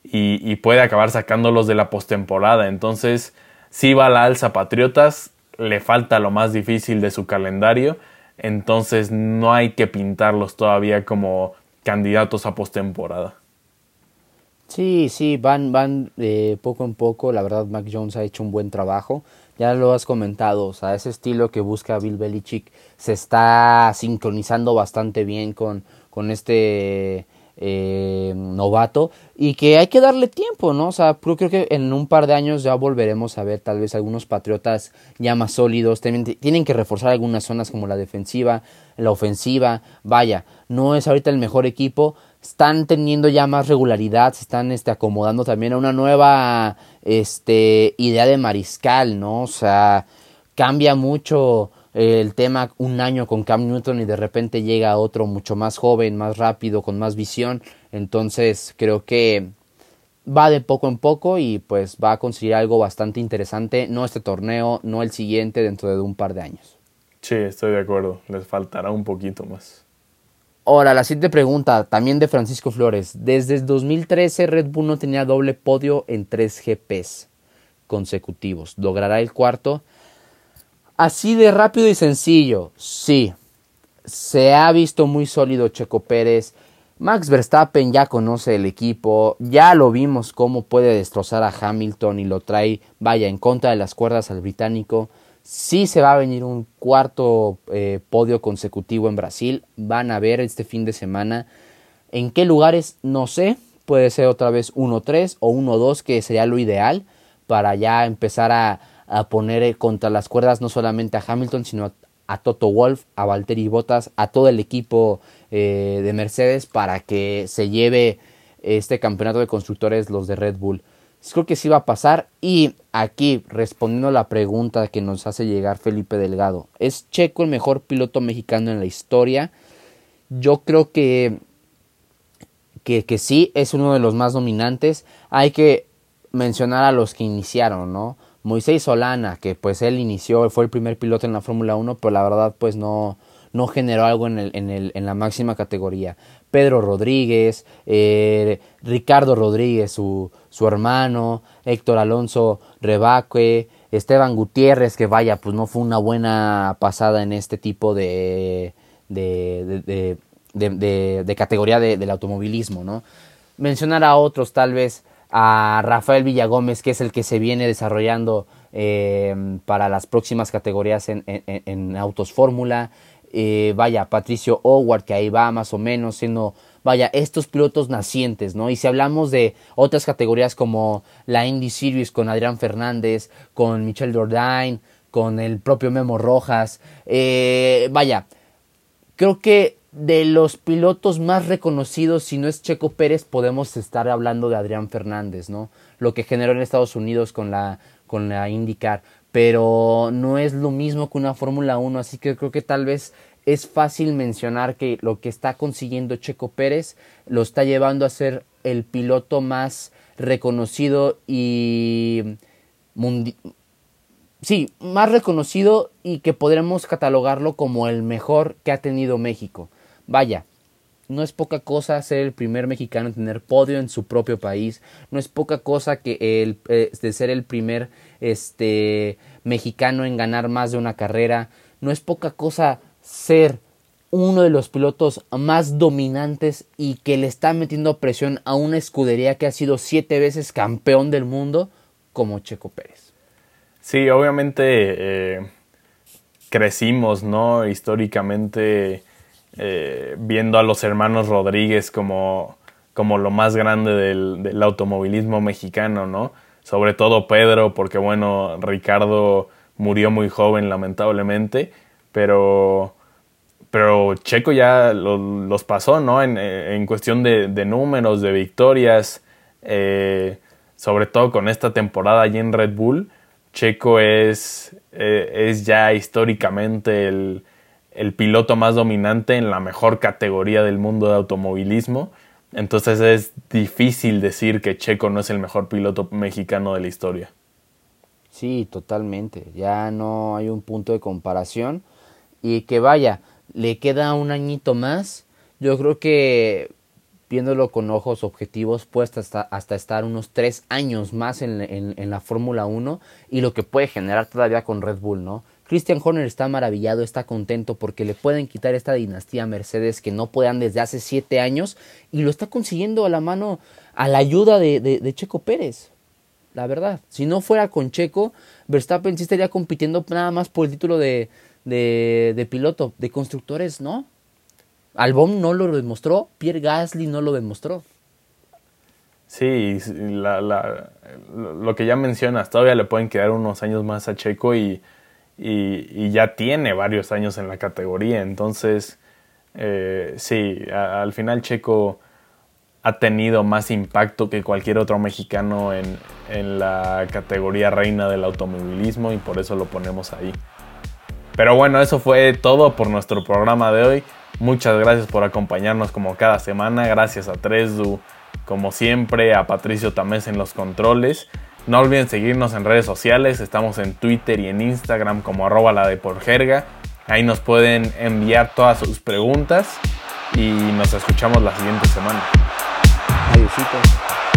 y, puede acabar sacándolos de la postemporada. Entonces, si va a la alza Patriotas, le falta lo más difícil de su calendario. Entonces, no hay que pintarlos todavía como candidatos a postemporada. Sí, sí, van, van eh, poco en poco. La verdad, Mac Jones ha hecho un buen trabajo ya lo has comentado, o sea, ese estilo que busca Bill Belichick se está sincronizando bastante bien con, con este eh, novato y que hay que darle tiempo, ¿no? O sea, creo que en un par de años ya volveremos a ver tal vez algunos patriotas ya más sólidos, tienen que reforzar algunas zonas como la defensiva, la ofensiva, vaya, no es ahorita el mejor equipo, están teniendo ya más regularidad, se están este, acomodando también a una nueva este, idea de mariscal, ¿no? O sea, cambia mucho el tema un año con Cam Newton y de repente llega otro mucho más joven, más rápido, con más visión. Entonces creo que va de poco en poco y pues va a conseguir algo bastante interesante, no este torneo, no el siguiente dentro de un par de años. Sí, estoy de acuerdo, les faltará un poquito más. Ahora, la siguiente pregunta, también de Francisco Flores. Desde el 2013 Red Bull no tenía doble podio en tres GPs consecutivos. ¿Logrará el cuarto? Así de rápido y sencillo, sí. Se ha visto muy sólido Checo Pérez. Max Verstappen ya conoce el equipo, ya lo vimos cómo puede destrozar a Hamilton y lo trae, vaya, en contra de las cuerdas al británico. Sí se va a venir un cuarto eh, podio consecutivo en Brasil. Van a ver este fin de semana. ¿En qué lugares? No sé. Puede ser otra vez 1-3 o 1-2, que sería lo ideal para ya empezar a, poner eh, contra las cuerdas no solamente a Hamilton, sino a, Toto Wolf, a Valtteri Bottas, a todo el equipo eh, de Mercedes para que se lleve este campeonato de constructores los de Red Bull. Creo que sí va a pasar. Y aquí, respondiendo a la pregunta que nos hace llegar Felipe Delgado, ¿es Checo el mejor piloto mexicano en la historia? Yo creo que, que, sí, es uno de los más dominantes. Hay que mencionar a los que iniciaron, ¿no? Moisés Solana, que pues él inició, fue el primer piloto en la Fórmula 1, pero la verdad pues no, no generó algo en, el, en, el, en la máxima categoría. Pedro Rodríguez, eh, Ricardo Rodríguez, su, su hermano, Héctor Alonso Rebaque, Esteban Gutiérrez, que vaya, pues no fue una buena pasada en este tipo de, de, de, de categoría del automovilismo, ¿no? Mencionar a otros, tal vez a Rafael Villagómez, que es el que se viene desarrollando eh, para las próximas categorías en, en, en autos fórmula. Eh, vaya, Patricio Howard, que ahí va más o menos siendo, vaya, estos pilotos nacientes, ¿no? Y si hablamos de otras categorías como la Indy Series con Adrián Fernández, con Michel Jordain, con el propio Memo Rojas, eh, vaya, creo que de los pilotos más reconocidos, si no es Checo Pérez, podemos estar hablando de Adrián Fernández, ¿no? Lo que generó en Estados Unidos con la, con la IndyCar pero no es lo mismo que una Fórmula 1, así que creo que tal vez es fácil mencionar que lo que está consiguiendo Checo Pérez lo está llevando a ser el piloto más reconocido y sí, más reconocido y que podremos catalogarlo como el mejor que ha tenido México. Vaya, no es poca cosa ser el primer mexicano en tener podio en su propio país, no es poca cosa que el, eh, de ser el primer este, mexicano en ganar más de una carrera, no es poca cosa ser uno de los pilotos más dominantes y que le está metiendo presión a una escudería que ha sido siete veces campeón del mundo como Checo Pérez. Sí, obviamente eh, crecimos, ¿no? Históricamente eh, viendo a los hermanos Rodríguez como, como lo más grande del, automovilismo mexicano, ¿no? Sobre todo Pedro, porque bueno, Ricardo murió muy joven lamentablemente, pero, pero Checo ya los pasó, ¿no? En, cuestión de, números, de victorias, eh, sobre todo con esta temporada allí en Red Bull. Checo es, eh, es ya históricamente el, el, piloto más dominante en la mejor categoría del mundo de automovilismo. Entonces es difícil decir que Checo no es el mejor piloto mexicano de la historia. Sí, totalmente. Ya no hay un punto de comparación. Y que vaya, le queda un añito más. Yo creo que viéndolo con ojos objetivos, puede hasta, hasta estar unos tres años más en, en, la Fórmula 1 y lo que puede generar todavía con Red Bull, ¿no? Christian Horner está maravillado, está contento porque le pueden quitar esta dinastía Mercedes que no puedan desde hace siete años y lo está consiguiendo a la mano, a la ayuda de, de, Checo Pérez. La verdad, si no fuera con Checo, Verstappen sí estaría compitiendo nada más por el título de, de, de piloto, de constructores, ¿no? Albon no lo demostró, Pierre Gasly no lo demostró. Sí, lo que ya mencionas, todavía le pueden quedar unos años más a Checo y, ya tiene varios años en la categoría. Entonces, eh, sí, al final Checo ha tenido más impacto que cualquier otro mexicano en, en la categoría reina del automovilismo y por eso lo ponemos ahí. Pero bueno, eso fue todo por nuestro programa de hoy. Muchas gracias por acompañarnos como cada semana. Gracias a Tresdu, como siempre, a Patricio Tamés en los controles. No olviden seguirnos en redes sociales. Estamos en Twitter y en Instagram como arroba la de por jerga. Ahí nos pueden enviar todas sus preguntas y nos escuchamos la siguiente semana. Adiósito.